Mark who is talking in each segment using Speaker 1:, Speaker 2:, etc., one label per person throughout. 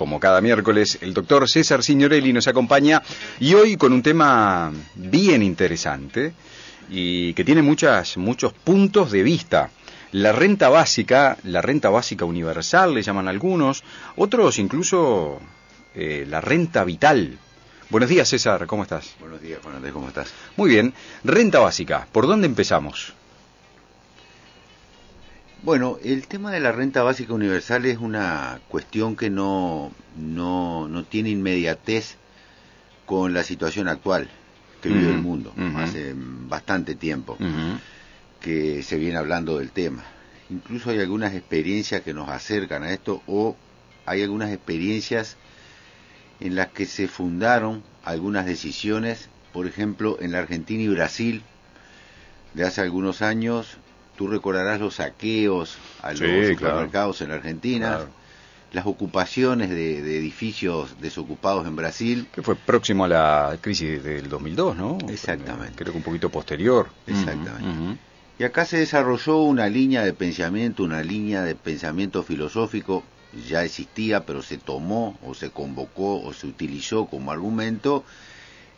Speaker 1: como cada miércoles, el doctor César Signorelli nos acompaña y hoy con un tema bien interesante y que tiene muchas, muchos puntos de vista. La renta básica, la renta básica universal, le llaman algunos, otros incluso eh, la renta vital. Buenos días, César, ¿cómo estás?
Speaker 2: Buenos días, Juan Andrés, ¿cómo estás?
Speaker 1: Muy bien. Renta básica, ¿por dónde empezamos?
Speaker 2: Bueno, el tema de la renta básica universal es una cuestión que no, no, no tiene inmediatez con la situación actual que vive el mundo. Hace bastante tiempo que se viene hablando del tema. Incluso hay algunas experiencias que nos acercan a esto o hay algunas experiencias en las que se fundaron algunas decisiones, por ejemplo, en la Argentina y Brasil, de hace algunos años, tú recordarás los saqueos a los supermercados en la Argentina, las ocupaciones de, edificios desocupados en Brasil.
Speaker 1: Que fue próximo a la crisis del 2002, ¿no?
Speaker 2: Exactamente.
Speaker 1: Creo que un poquito posterior.
Speaker 2: Exactamente. Y acá se desarrolló una línea de pensamiento, una línea de pensamiento filosófico, ya existía, pero se tomó o se convocó o se utilizó como argumento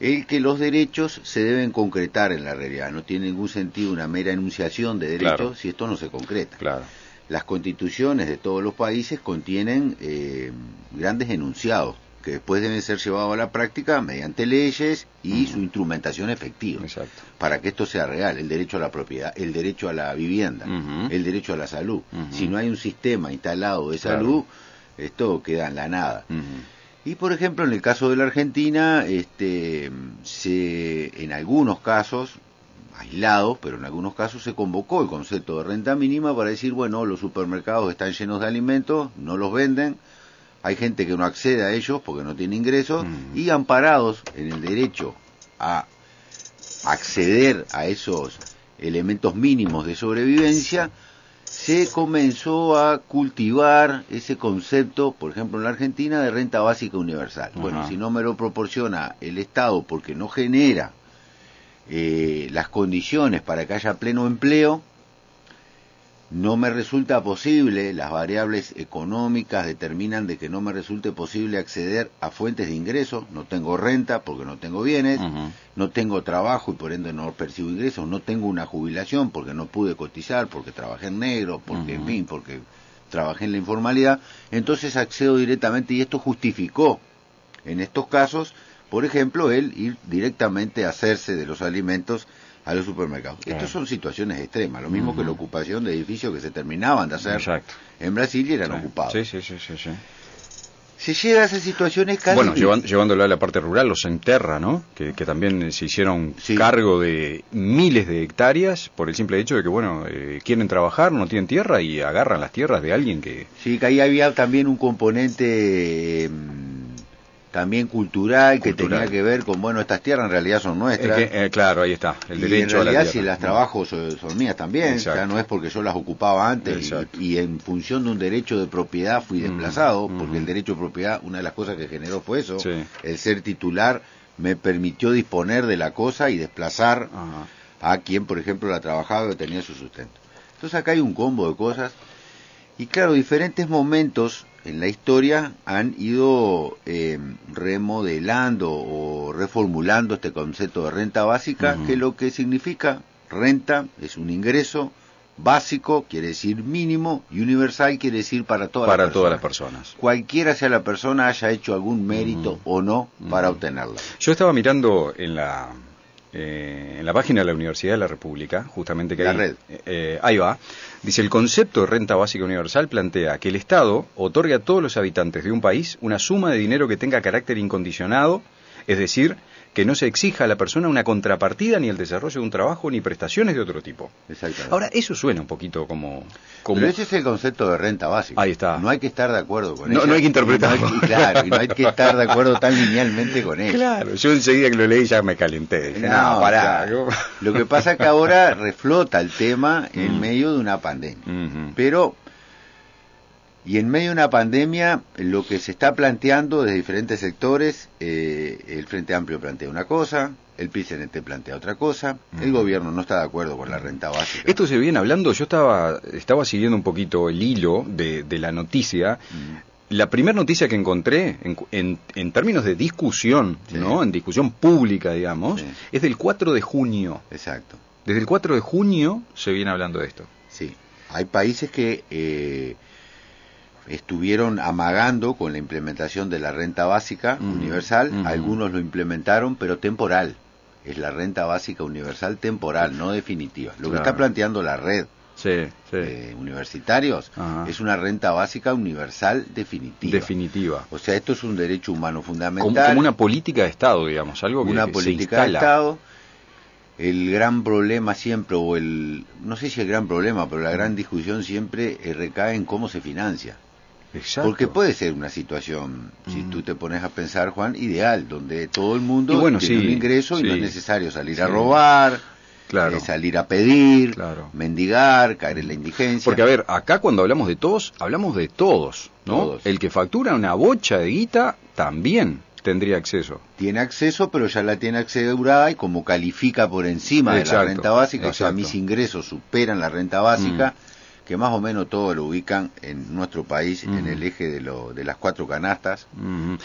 Speaker 2: el que los derechos se deben concretar en la realidad. No tiene ningún sentido una mera enunciación de derechos si esto no se concreta.
Speaker 1: Claro.
Speaker 2: Las constituciones de todos los países contienen eh, grandes enunciados que después deben ser llevados a la práctica mediante leyes y su instrumentación efectiva para que esto sea real, el derecho a la propiedad, el derecho a la vivienda, el derecho a la salud. Si no hay un sistema instalado de salud, esto queda en la nada. Y por ejemplo, en el caso de la Argentina, este, se, en algunos casos, aislados, pero en algunos casos se convocó el concepto de renta mínima para decir, bueno, los supermercados están llenos de alimentos, no los venden, hay gente que no accede a ellos porque no tiene ingresos y amparados en el derecho a acceder a esos elementos mínimos de sobrevivencia, se comenzó a cultivar ese concepto, por ejemplo en la Argentina, de renta básica universal. Bueno, si no me lo proporciona el Estado porque no genera eh, las condiciones para que haya pleno empleo, no me resulta posible, las variables económicas determinan de que no me resulte posible acceder a fuentes de ingresos, no tengo renta porque no tengo bienes, no tengo trabajo y por ende no percibo ingresos, no tengo una jubilación porque no pude cotizar, porque trabajé en negro, porque en fin, porque trabajé en la informalidad, entonces accedo directamente y esto justificó en estos casos, por ejemplo, el ir directamente a hacerse de los alimentos a los supermercados. Estas son situaciones extremas, lo mismo que la ocupación de edificios que se terminaban de hacer en Brasil y eran ocupados.
Speaker 1: Sí, sí, sí, sí,
Speaker 2: Se llega a esas situaciones casi...
Speaker 1: Bueno, llevándolo a la parte rural, los enterra, ¿no? Que, también se hicieron cargo de miles de hectáreas por el simple hecho de que, bueno, eh, quieren trabajar, no tienen tierra y agarran las tierras de alguien que...
Speaker 2: Sí, que ahí había también un componente... Em, también cultural, que tenía que ver con, bueno, estas tierras en realidad son nuestras.
Speaker 1: Eh, claro, ahí está,
Speaker 2: el derecho y en realidad, si las trabajo son, mías también, ya no es porque yo las ocupaba antes y, en función de un derecho de propiedad fui mm, desplazado, porque el derecho de propiedad, una de las cosas que generó fue eso, el ser titular me permitió disponer de la cosa y desplazar a quien, por ejemplo, la trabajaba y tenía su sustento. Entonces acá hay un combo de cosas y claro, diferentes momentos en la historia han ido eh, remodelando o reformulando este concepto de renta básica, que lo que significa renta es un ingreso básico, quiere decir mínimo, y universal quiere decir para todas
Speaker 1: para las todas las personas.
Speaker 2: Cualquiera sea la persona haya hecho algún mérito o no para obtenerla.
Speaker 1: Yo estaba mirando en la eh, en la página de la Universidad de la República, justamente que
Speaker 2: la red.
Speaker 1: Eh, ahí va, dice el concepto de renta básica universal plantea que el Estado otorgue a todos los habitantes de un país una suma de dinero que tenga carácter incondicionado, es decir, que no se exija a la persona una contrapartida ni el desarrollo de un trabajo ni prestaciones de otro tipo.
Speaker 2: Exactamente.
Speaker 1: Ahora, eso suena un poquito como, como...
Speaker 2: Pero ese es el concepto de renta básica.
Speaker 1: Ahí está.
Speaker 2: No hay que estar de acuerdo con
Speaker 1: eso. No hay que interpretarlo.
Speaker 2: claro, y no hay que estar de acuerdo tan linealmente con eso.
Speaker 1: Claro, yo enseguida que lo leí ya me calenté. no, pará.
Speaker 2: Lo que pasa es que ahora reflota el tema en mm. medio de una pandemia. Pero y en medio de una pandemia, lo que se está planteando desde diferentes sectores, eh, el Frente Amplio plantea una cosa, el PCNT plantea otra cosa, el gobierno no está de acuerdo con la renta básica.
Speaker 1: Esto se viene hablando, yo estaba, estaba siguiendo un poquito el hilo de, la noticia. la primera noticia que encontré en, en, términos de discusión, ¿no? En discusión pública, digamos, es del 4 de junio.
Speaker 2: Exacto.
Speaker 1: Desde el 4 de junio se viene hablando de esto.
Speaker 2: Sí. Hay países que eh, estuvieron amagando con la implementación de la renta básica universal. Algunos lo implementaron, pero temporal. Es la renta básica universal temporal, no definitiva. Lo que está planteando la red
Speaker 1: sí,
Speaker 2: eh, universitarios es una renta básica universal definitiva.
Speaker 1: Definitiva.
Speaker 2: O sea, esto es un derecho humano fundamental.
Speaker 1: Como, una política de Estado, digamos, algo que
Speaker 2: Una política de Estado. El gran problema siempre, o el, no sé si el gran problema, pero la gran discusión siempre eh, recae en cómo se financia. Exacto. Porque puede ser una situación, si tú te pones a pensar, Juan, ideal, donde todo el mundo tiene un ingreso y no es necesario salir a robar, Claro. salir a pedir, mendigar, caer en la indigencia.
Speaker 1: Porque, a ver, acá cuando hablamos de todos, hablamos de todos, ¿no? El que factura una bocha de guita también tendría acceso.
Speaker 2: Tiene acceso, pero ya la tiene asegurada y como califica por encima de la renta básica, o sea, mis ingresos superan la renta básica, mm que más o menos todo lo ubican en nuestro país en el eje de, lo, de las cuatro canastas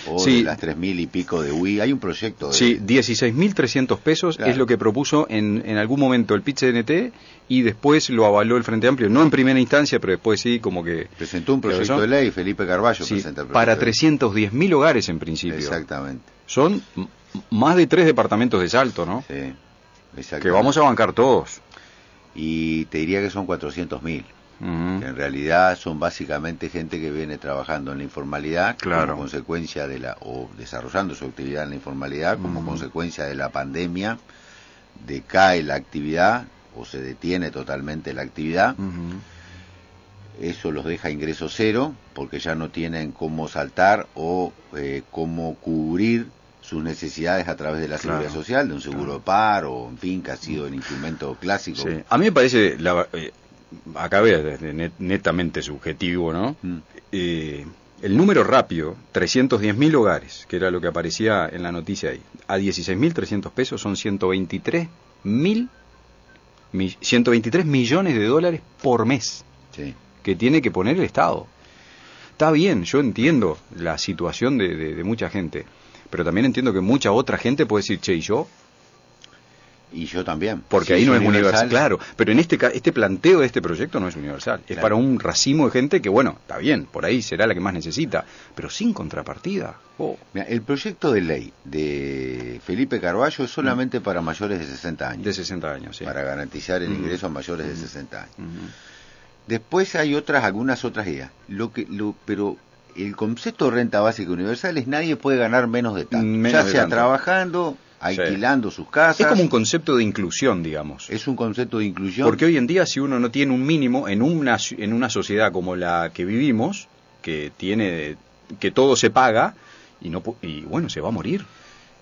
Speaker 2: o de las tres mil y pico de UI. Hay un proyecto de...
Speaker 1: Sí, 16.300 pesos es lo que propuso en, en algún momento el PIT-CNT y después lo avaló el Frente Amplio, no en primera instancia, pero después sí como que...
Speaker 2: Presentó un proyecto de ley, Felipe Carballo presenta el
Speaker 1: Para 310.000 hogares en principio.
Speaker 2: Exactamente.
Speaker 1: Son más de tres departamentos de salto, ¿no?
Speaker 2: Sí.
Speaker 1: Que vamos a bancar todos.
Speaker 2: Y te diría que son 400.000 en realidad son básicamente gente que viene trabajando en la informalidad como consecuencia de la o desarrollando su actividad en la informalidad como consecuencia de la pandemia decae la actividad o se detiene totalmente la actividad. Eso los deja ingreso cero porque ya no tienen cómo saltar o eh, cómo cubrir sus necesidades a través de la seguridad social, de un seguro de paro, en fin, que ha sido el instrumento clásico.
Speaker 1: A mí me parece, la, acá desde netamente subjetivo, ¿no? Mm. Eh, el número rápido, 310.000 hogares, que era lo que aparecía en la noticia ahí, a 16.300 pesos son 123 mil 123 millones de dólares por mes que tiene que poner el Estado. Está bien, yo entiendo la situación de, de, mucha gente, pero también entiendo que mucha otra gente puede decir, che, ¿y yo?
Speaker 2: Y yo también.
Speaker 1: Porque ahí no es universal. Claro, pero en este este planteo de este proyecto no es universal. Es para un racimo de gente que, bueno, está bien, por ahí será la que más necesita, pero sin contrapartida.
Speaker 2: Oh. el proyecto de ley de Felipe Carballo es solamente para mayores de 60 años.
Speaker 1: De 60 años, sí.
Speaker 2: Para garantizar el ingreso a mayores de 60 años. Después hay otras, algunas otras ideas. Lo que, lo, pero el concepto de renta básica universal es nadie puede ganar menos de tanto. ya sea trabajando alquilando sus casas.
Speaker 1: Es como un concepto de inclusión, digamos.
Speaker 2: Es un concepto de inclusión.
Speaker 1: Porque hoy en día si uno no tiene un mínimo en una en una sociedad como la que vivimos, que tiene que todo se paga y no y bueno, se va a morir.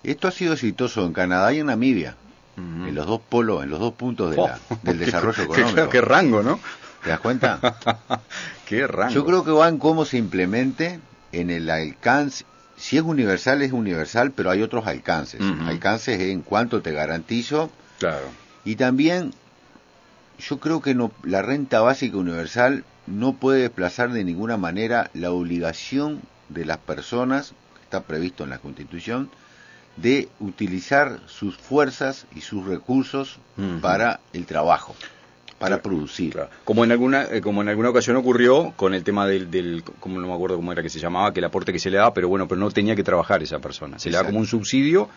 Speaker 2: Esto ha sido exitoso en Canadá y en Namibia. En los dos polos, en los dos puntos de la, oh, del desarrollo económico.
Speaker 1: Qué, rango, ¿no?
Speaker 2: ¿Te das cuenta?
Speaker 1: qué rango.
Speaker 2: Yo creo que va en cómo se implemente en el alcance si es universal, es universal, pero hay otros alcances. Alcances en cuanto te garantizo.
Speaker 1: Claro.
Speaker 2: Y también, yo creo que no, la renta básica universal no puede desplazar de ninguna manera la obligación de las personas, que está previsto en la Constitución, de utilizar sus fuerzas y sus recursos para el trabajo para producir.
Speaker 1: Como en alguna eh, como en alguna ocasión ocurrió con el tema del, del como no me acuerdo cómo era que se llamaba, que el aporte que se le daba, pero bueno, pero no tenía que trabajar esa persona. Se le da como un subsidio,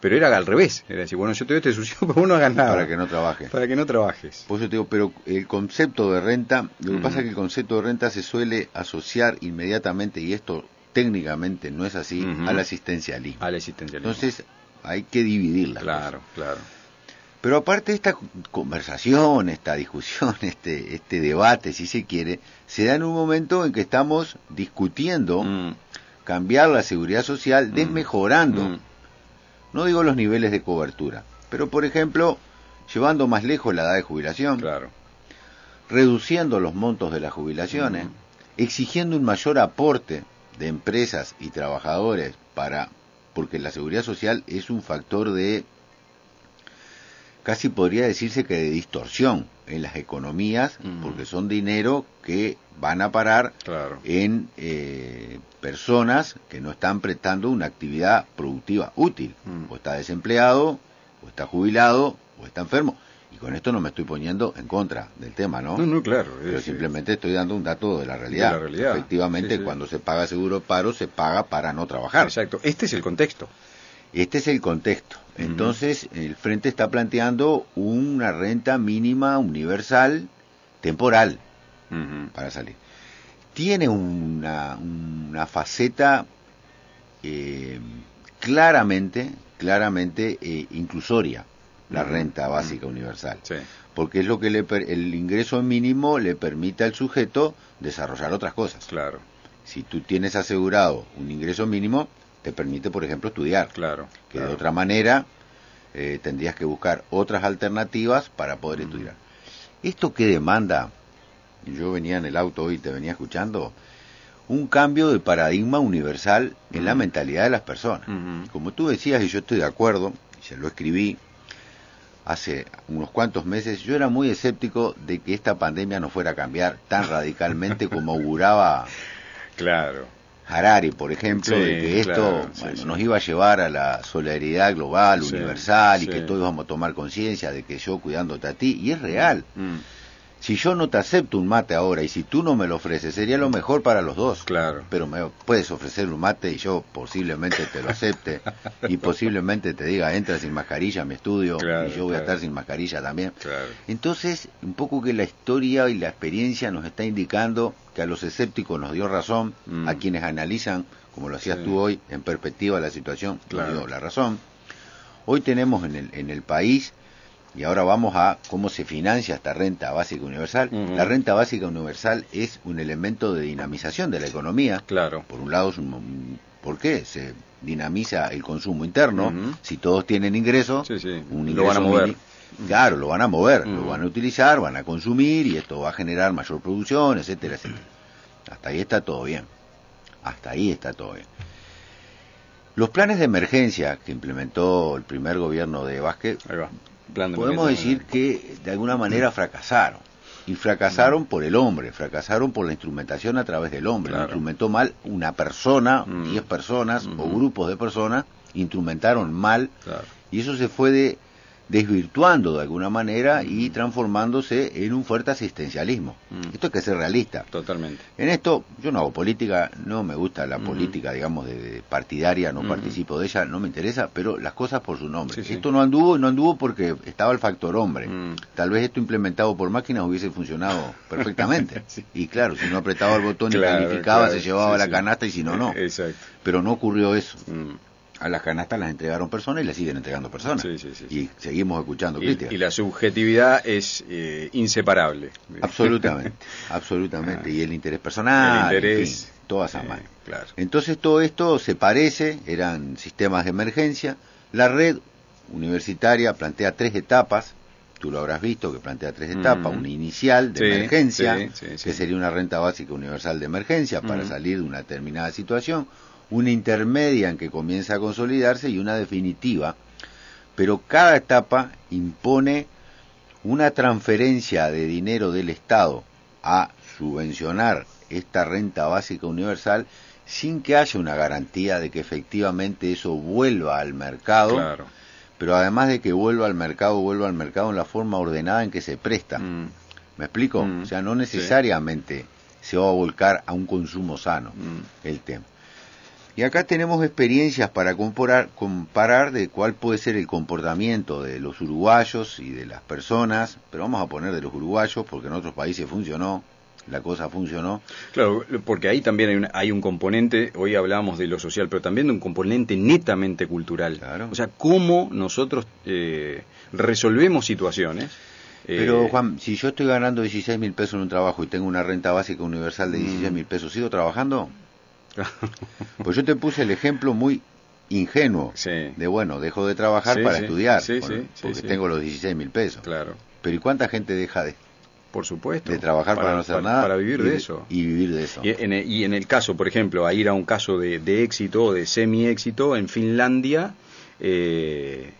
Speaker 1: pero era al revés. Era decir, bueno, yo te doy este subsidio, pero vos no hagas nada.
Speaker 2: Para que no trabajes.
Speaker 1: Para que no trabajes.
Speaker 2: Por eso te digo, pero el concepto de renta, lo que pasa es que el concepto de renta se suele asociar inmediatamente, y esto técnicamente no es así, al asistencialismo.
Speaker 1: Al asistencialismo.
Speaker 2: Entonces, hay que dividirla.
Speaker 1: Claro, claro.
Speaker 2: Pero aparte de esta conversación, esta discusión, este, este debate, si se quiere, se da en un momento en que estamos discutiendo mm. cambiar la seguridad social, mm. desmejorando, mm. no digo los niveles de cobertura, pero por ejemplo, llevando más lejos la edad de jubilación,
Speaker 1: claro.
Speaker 2: reduciendo los montos de las jubilaciones, exigiendo un mayor aporte de empresas y trabajadores para, porque la seguridad social es un factor de casi podría decirse que de distorsión en las economías, porque son dinero que van a parar en eh, personas que no están prestando una actividad productiva útil, o está desempleado, o está jubilado, o está enfermo. Y con esto no me estoy poniendo en contra del tema, ¿no?
Speaker 1: No, no, claro.
Speaker 2: Pero simplemente estoy dando un dato de la realidad. Efectivamente, cuando se paga seguro paro, se paga para no trabajar.
Speaker 1: Exacto. Este es el contexto.
Speaker 2: Este es el contexto. Entonces, el Frente está planteando una renta mínima universal temporal para salir. Tiene una, una faceta eh, claramente, claramente eh, inclusoria la renta básica universal. Porque es lo que le el ingreso mínimo le permite al sujeto desarrollar otras cosas.
Speaker 1: Claro.
Speaker 2: Si tú tienes asegurado un ingreso mínimo, te permite, por ejemplo, estudiar.
Speaker 1: Claro.
Speaker 2: Que de otra manera eh, tendrías que buscar otras alternativas para poder estudiar. ¿Esto qué demanda? Yo venía en el auto hoy, te venía escuchando. Un cambio de paradigma universal en la mentalidad de las personas. Como tú decías, y yo estoy de acuerdo, y se lo escribí, hace unos cuantos meses, yo era muy escéptico de que esta pandemia no fuera a cambiar tan radicalmente como auguraba
Speaker 1: claro.
Speaker 2: Harari, por ejemplo, de que esto nos iba a llevar a la solidaridad global, universal, y que todos vamos a tomar conciencia de que yo cuidándote a ti, y es real. Mm si yo no te acepto un mate ahora y si tú no me lo ofreces, sería lo mejor para los dos.
Speaker 1: Claro.
Speaker 2: Pero me puedes ofrecer un mate y yo posiblemente te lo acepte y posiblemente te diga, entra sin mascarilla a mi estudio y yo voy a estar sin mascarilla también. Entonces, un poco que la historia y la experiencia nos está indicando que a los escépticos nos dio razón, a mm. quienes analizan, como lo hacías tú hoy, en perspectiva la situación, nos dio la razón. Hoy tenemos en el, en el país y ahora vamos a cómo se financia esta renta básica universal. La renta básica universal es un elemento de dinamización de la economía.
Speaker 1: Claro.
Speaker 2: Por un lado, ¿por qué? Se dinamiza el consumo interno. Si todos tienen ingresos,
Speaker 1: un ingreso lo van a mover.
Speaker 2: claro, lo van a mover, lo van a utilizar, van a consumir y esto va a generar mayor producción, etcétera, etcétera. Hasta ahí está todo bien. Hasta ahí está todo bien. Los planes de emergencia que implementó el primer gobierno de Vázquez podemos decir que de alguna manera fracasaron. Y fracasaron por el hombre, fracasaron por la instrumentación a través del hombre. instrumentó mal una persona, mm. diez personas o mm. grupos de personas, instrumentaron mal. Y eso se fue de desvirtuando de alguna manera y transformándose en un fuerte asistencialismo. Mm. Esto hay que ser realista.
Speaker 1: Totalmente.
Speaker 2: En esto, yo no hago política, no me gusta la política, digamos, de, partidaria, no participo de ella, no me interesa, pero las cosas por su nombre. Esto no anduvo y no anduvo porque estaba el factor hombre. Mm. Tal vez esto implementado por máquinas hubiese funcionado perfectamente. Y claro, si no apretaba el botón y calificaba, se llevaba la canasta y si no, no.
Speaker 1: Exacto.
Speaker 2: Pero no ocurrió eso. A las canastas las entregaron personas y las siguen entregando personas. y seguimos escuchando críticas.
Speaker 1: Y la subjetividad es eh, inseparable.
Speaker 2: Absolutamente, absolutamente. Y el interés personal, el interés, todas esas eh,
Speaker 1: claro.
Speaker 2: Entonces todo esto se parece, eran sistemas de emergencia. La red universitaria plantea tres etapas, tú lo habrás visto que plantea tres etapas, una inicial de emergencia, que sería una renta básica universal de emergencia para salir de una determinada situación una intermedia en que comienza a consolidarse y una definitiva, pero cada etapa impone una transferencia de dinero del Estado a subvencionar esta renta básica universal sin que haya una garantía de que efectivamente eso vuelva al mercado, pero además de que vuelva al mercado, vuelva al mercado en la forma ordenada en que se presta. Mm. ¿Me explico? Mm. O sea, no necesariamente se va a volcar a un consumo sano mm. el tema. Y acá tenemos experiencias para comparar, comparar de cuál puede ser el comportamiento de los uruguayos y de las personas, pero vamos a poner de los uruguayos porque en otros países funcionó, la cosa funcionó.
Speaker 1: Claro, porque ahí también hay un, hay un componente, hoy hablamos de lo social, pero también de un componente netamente cultural. O sea, cómo nosotros eh, resolvemos situaciones.
Speaker 2: Pero eh, Juan, si yo estoy ganando 16 mil pesos en un trabajo y tengo una renta básica universal de 16 mm. mil pesos, ¿sigo trabajando? Pues yo te puse el ejemplo muy ingenuo de, bueno, dejo de trabajar para estudiar, porque tengo los 16 mil pesos.
Speaker 1: Claro.
Speaker 2: Pero ¿y cuánta gente deja de,
Speaker 1: por supuesto.
Speaker 2: De trabajar para, no hacer nada.
Speaker 1: Para vivir de eso.
Speaker 2: Y vivir de eso.
Speaker 1: Y en, el, y en el caso, por ejemplo, a ir a un caso de, éxito o de semi-éxito, en Finlandia, eh,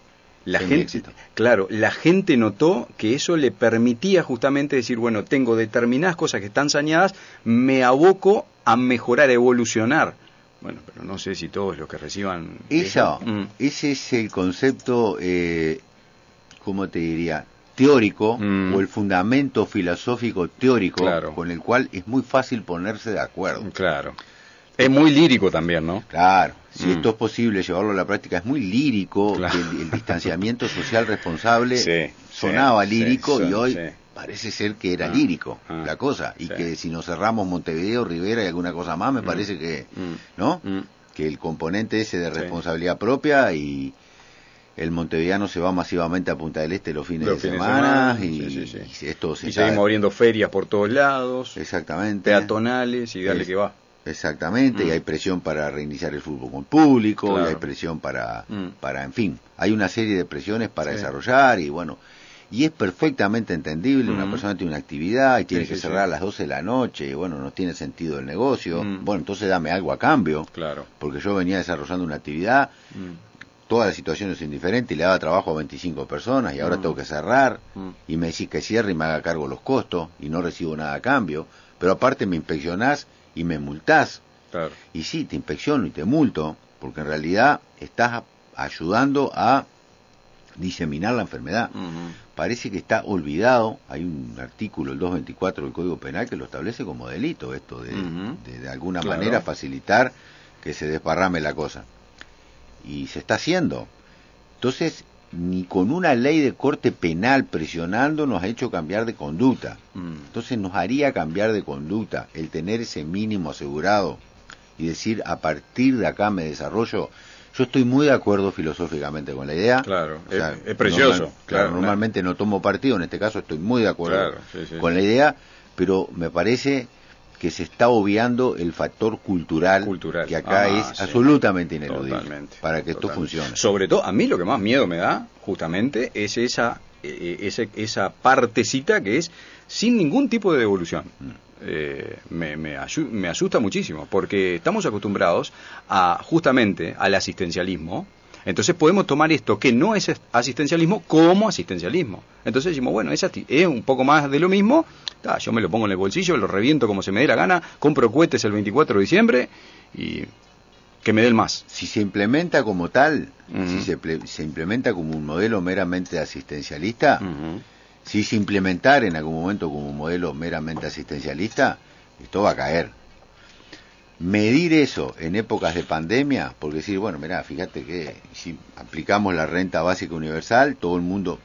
Speaker 1: la gente, claro, la gente notó que eso le permitía justamente decir, bueno, tengo determinadas cosas que están sañadas, me aboco a mejorar, a evolucionar. Bueno, pero no sé si todos los que reciban...
Speaker 2: Eso, mm. ese es el concepto, eh, ¿cómo te diría? teórico mm. o el fundamento filosófico teórico con el cual es muy fácil ponerse de acuerdo.
Speaker 1: Claro. Es muy lírico también, ¿no?
Speaker 2: Claro. Si mm. esto es posible llevarlo a la práctica, es muy lírico. el, distanciamiento social responsable sonaba lírico y hoy parece ser que era ah, lírico ah, la cosa. Y que si nos cerramos Montevideo, Rivera y alguna cosa más, me mm. parece que, ¿no? Que el componente ese de responsabilidad propia y el montevideano se va masivamente a Punta del Este los fines, de, semana, y,
Speaker 1: esto se y seguimos abriendo ferias por todos lados,
Speaker 2: exactamente,
Speaker 1: peatonales y dale que va.
Speaker 2: Exactamente, y mm. hay presión para reiniciar el fútbol con público, y hay presión para, mm. para, en fin, hay una serie de presiones para desarrollar y bueno, y es perfectamente entendible, una mm. persona tiene una actividad y tiene que cerrar a las 12 de la noche, y bueno, no tiene sentido el negocio, bueno, entonces dame algo a cambio,
Speaker 1: claro.
Speaker 2: porque yo venía desarrollando una actividad, toda la situación es indiferente y le daba trabajo a 25 personas y ahora mm. tengo que cerrar mm. y me decís que cierre y me haga cargo los costos y no recibo nada a cambio, pero aparte me inspeccionás y me multás. Y sí, te inspecciono y te multo, porque en realidad estás ayudando a diseminar la enfermedad. Parece que está olvidado, hay un artículo, el 224 del Código Penal, que lo establece como delito, esto de, de, alguna manera facilitar que se desparrame la cosa y se está haciendo. Entonces, ni con una ley de corte penal presionando nos ha hecho cambiar de conducta. Mm. Entonces nos haría cambiar de conducta el tener ese mínimo asegurado y decir a partir de acá me desarrollo. Yo estoy muy de acuerdo filosóficamente con la idea.
Speaker 1: Claro, es, precioso.
Speaker 2: claro, normalmente no tomo partido, en este caso estoy muy de acuerdo con la idea, pero me parece que se está obviando el factor cultural, que acá ah, es absolutamente ineludible para que esto funcione.
Speaker 1: Sobre todo, a mí lo que más miedo me da, justamente, es esa, eh, ese, esa partecita que es sin ningún tipo de devolución. Mm. Eh, me, me, me, asusta muchísimo, porque estamos acostumbrados a justamente al asistencialismo, entonces podemos tomar esto que no es asistencialismo como asistencialismo. Entonces decimos, bueno, es, es un poco más de lo mismo, yo me lo pongo en el bolsillo, lo reviento como se me dé la gana, compro cohetes el 24 de diciembre y que me dé el más.
Speaker 2: Si se implementa como tal, si se, implementa como un modelo meramente asistencialista, si se implementar en algún momento como un modelo meramente asistencialista, esto va a caer. Medir eso en épocas de pandemia, porque decir, bueno, mira, fíjate que si aplicamos la renta básica universal, todo el mundo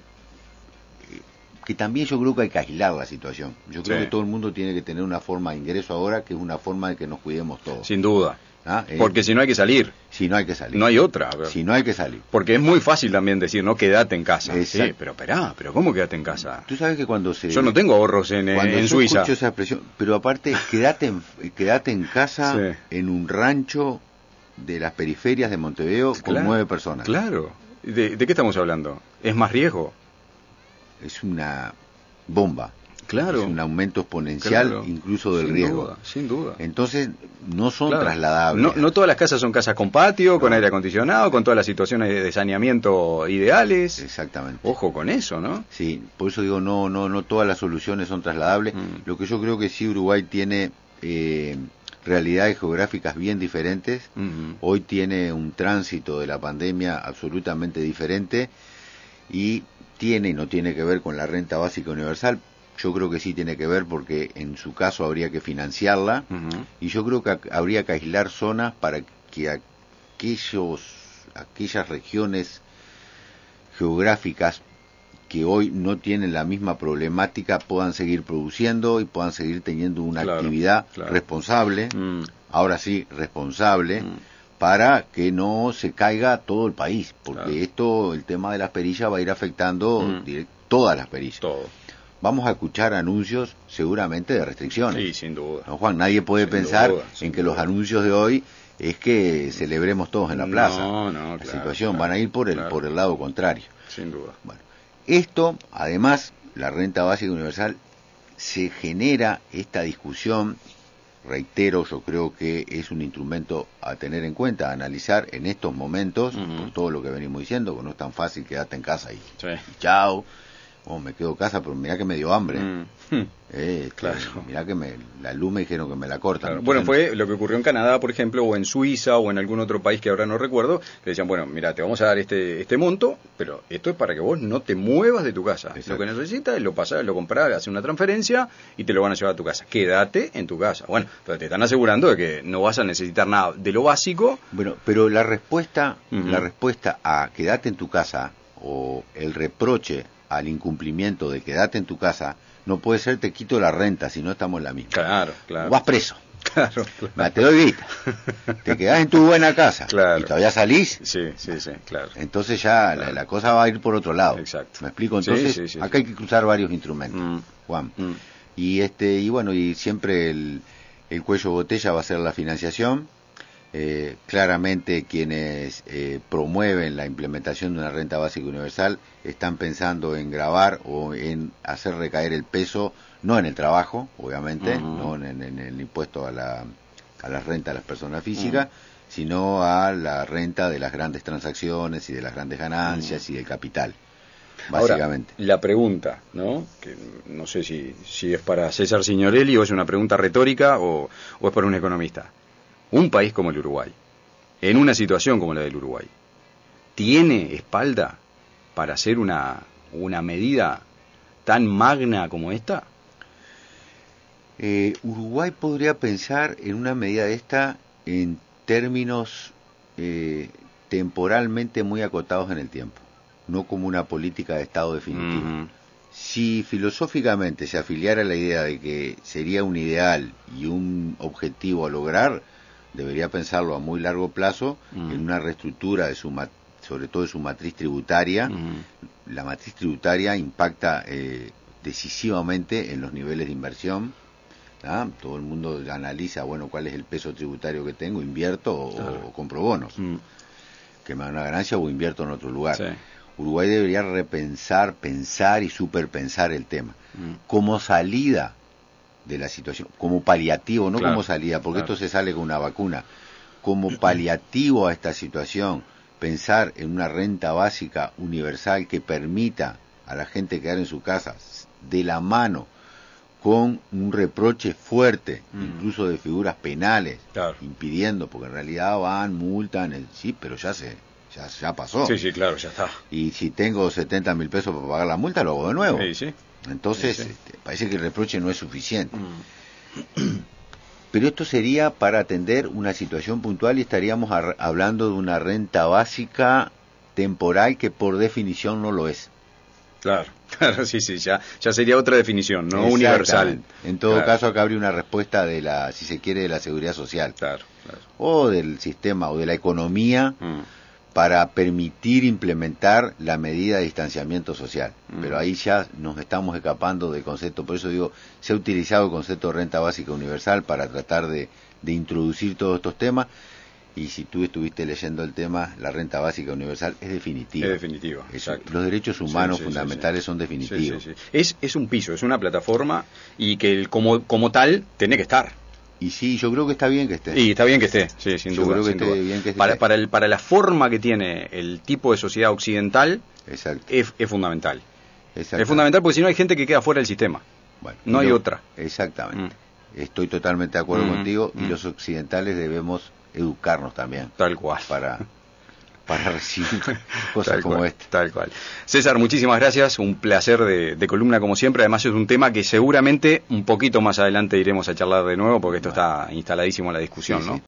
Speaker 2: que también yo creo que hay que aislar la situación. Yo creo que todo el mundo tiene que tener una forma de ingreso ahora que es una forma de que nos cuidemos todos.
Speaker 1: Sin duda. ¿Ah? Eh, Porque si no hay que salir.
Speaker 2: Si no hay que salir.
Speaker 1: No hay otra.
Speaker 2: Si no hay que salir.
Speaker 1: Porque es muy fácil también decir, no, quédate en casa. Sí, pero esperá, pero ¿cómo quédate en casa?
Speaker 2: Tú sabes que cuando se...
Speaker 1: Yo no tengo ahorros en, en Suiza.
Speaker 2: esa expresión, pero aparte, quédate en, quédate en casa en un rancho de las periferias de Montevideo con nueve personas.
Speaker 1: Claro. ¿De, ¿De qué estamos hablando? ¿Es más riesgo?
Speaker 2: Es una bomba.
Speaker 1: Claro.
Speaker 2: Es un aumento exponencial incluso del riesgo.
Speaker 1: sin duda.
Speaker 2: Entonces, no son trasladables.
Speaker 1: No, todas las casas son casas con patio, con aire acondicionado, con todas las situaciones de saneamiento ideales.
Speaker 2: Exactamente.
Speaker 1: Ojo con eso, ¿no?
Speaker 2: Sí, por eso digo, no, no, no todas las soluciones son trasladables. Mm. Lo que yo creo que sí Uruguay tiene eh, realidades geográficas bien diferentes. Hoy tiene un tránsito de la pandemia absolutamente diferente y tiene y no tiene que ver con la renta básica universal. Yo creo que sí tiene que ver porque en su caso habría que financiarla y yo creo que habría que aislar zonas para que aquellos, aquellas regiones geográficas que hoy no tienen la misma problemática puedan seguir produciendo y puedan seguir teniendo una actividad responsable, mm. ahora sí, responsable, mm para que no se caiga todo el país, porque esto, el tema de las perillas va a ir afectando mm. todas las perillas.
Speaker 1: Todo.
Speaker 2: Vamos a escuchar anuncios seguramente de restricciones.
Speaker 1: Sí, sin duda.
Speaker 2: ¿No, Juan? Nadie puede pensar en que los anuncios de hoy es que celebremos todos en la plaza.
Speaker 1: No, no,
Speaker 2: La situación van a ir por el, por el lado contrario.
Speaker 1: Sin duda.
Speaker 2: Bueno, esto, además, la renta básica universal, se genera esta discusión reitero, yo creo que es un instrumento a tener en cuenta, a analizar en estos momentos, por todo lo que venimos diciendo, que no es tan fácil quedarte en casa y, y chao oh, me quedo casa, pero mira que me dio hambre. Mm. Eh, este, claro. Mira que me, la luz me dijeron que me la cortan.
Speaker 1: bueno, fue lo que ocurrió en Canadá, por ejemplo, o en Suiza, o en algún otro país que ahora no recuerdo, que decían, bueno, mira, te vamos a dar este, este monto, pero esto es para que vos no te muevas de tu casa. Lo que necesitas es lo pasar, lo comprar, hacer una transferencia y te lo van a llevar a tu casa. Quédate en tu casa. Bueno, pero te están asegurando de que no vas a necesitar nada de lo básico.
Speaker 2: Bueno, pero la respuesta, la respuesta a quédate en tu casa o el reproche al incumplimiento de quedarte en tu casa, no puede ser te quito la renta si no estamos en la misma.
Speaker 1: Claro, claro.
Speaker 2: vas preso. Claro, claro. Te doy guita. Te quedas en tu buena casa. Claro. Y todavía salís.
Speaker 1: Sí, sí, sí, claro.
Speaker 2: Entonces ya la, cosa va a ir por otro lado. Exacto. ¿Me explico? Entonces, acá hay que cruzar varios instrumentos, mm. Juan. Mm. Y este, y bueno, y siempre el, el cuello botella va a ser la financiación eh, claramente quienes eh, promueven la implementación de una renta básica universal están pensando en grabar o en hacer recaer el peso, no en el trabajo, obviamente, no en, el impuesto a la, a la renta de las personas físicas, sino a la renta de las grandes transacciones y de las grandes ganancias y del capital. Básicamente.
Speaker 1: la pregunta, ¿no? Que no sé si, si es para César Signorelli o es una pregunta retórica o, o es para un economista un país como el Uruguay, en una situación como la del Uruguay, tiene espalda para hacer una, una medida tan magna como esta?
Speaker 2: Eh, Uruguay podría pensar en una medida de esta en términos eh, temporalmente muy acotados en el tiempo, no como una política de Estado definitivo. Si filosóficamente se afiliara a la idea de que sería un ideal y un objetivo a lograr, debería pensarlo a muy largo plazo mm. en una reestructura de su sobre todo de su matriz tributaria. Mm. La matriz tributaria impacta eh, decisivamente en los niveles de inversión. Todo el mundo analiza, bueno, cuál es el peso tributario que tengo, invierto o, compro bonos, mm. que me da una ganancia o invierto en otro lugar. Uruguay debería repensar, pensar y superpensar el tema. Como salida de la situación, como paliativo, no como salida, porque esto se sale con una vacuna, como paliativo a esta situación, pensar en una renta básica universal que permita a la gente quedar en su casa de la mano con un reproche fuerte, mm. incluso de figuras penales, impidiendo, porque en realidad van, multan, sí, pero ya se, ya, ya pasó.
Speaker 1: Sí, sí, claro, ya está.
Speaker 2: Y si tengo 70 mil pesos para pagar la multa, lo hago de nuevo. Sí, sí. Entonces, este, parece que el reproche no es suficiente. Mm. Pero esto sería para atender una situación puntual y estaríamos hablando de una renta básica temporal que por definición no lo es.
Speaker 1: Claro, claro, sí, sí, ya, ya sería otra definición, no universal.
Speaker 2: En todo caso, acá habría una respuesta de la, si se quiere, de la seguridad social. Claro, O del sistema, o de la economía. Mm para permitir implementar la medida de distanciamiento social. Mm. Pero ahí ya nos estamos escapando del concepto, por eso digo, se ha utilizado el concepto de renta básica universal para tratar de, introducir todos estos temas. Y si tú estuviste leyendo el tema, la renta básica universal es definitiva.
Speaker 1: Es definitiva, exacto.
Speaker 2: Los derechos humanos fundamentales son definitivos.
Speaker 1: Es, es un piso, es una plataforma y que como, como tal tiene que estar.
Speaker 2: Y sí, yo creo que está bien que esté.
Speaker 1: Y está bien que esté, sí, sin duda. Creo que esté Bien que esté. Para, para, el, para la forma que tiene el tipo de sociedad occidental, Exacto. Es, es fundamental. Es fundamental porque si no hay gente que queda fuera del sistema. Bueno, no hay otra.
Speaker 2: Exactamente. Mm. Estoy totalmente de acuerdo mm, contigo y mm. los occidentales debemos educarnos también.
Speaker 1: Tal cual.
Speaker 2: Para para recibir cosas como esta.
Speaker 1: Tal cual. César, muchísimas gracias. Un placer de, columna como siempre. Además es un tema que seguramente un poquito más adelante iremos a charlar de nuevo porque esto está instaladísimo en la discusión, ¿no?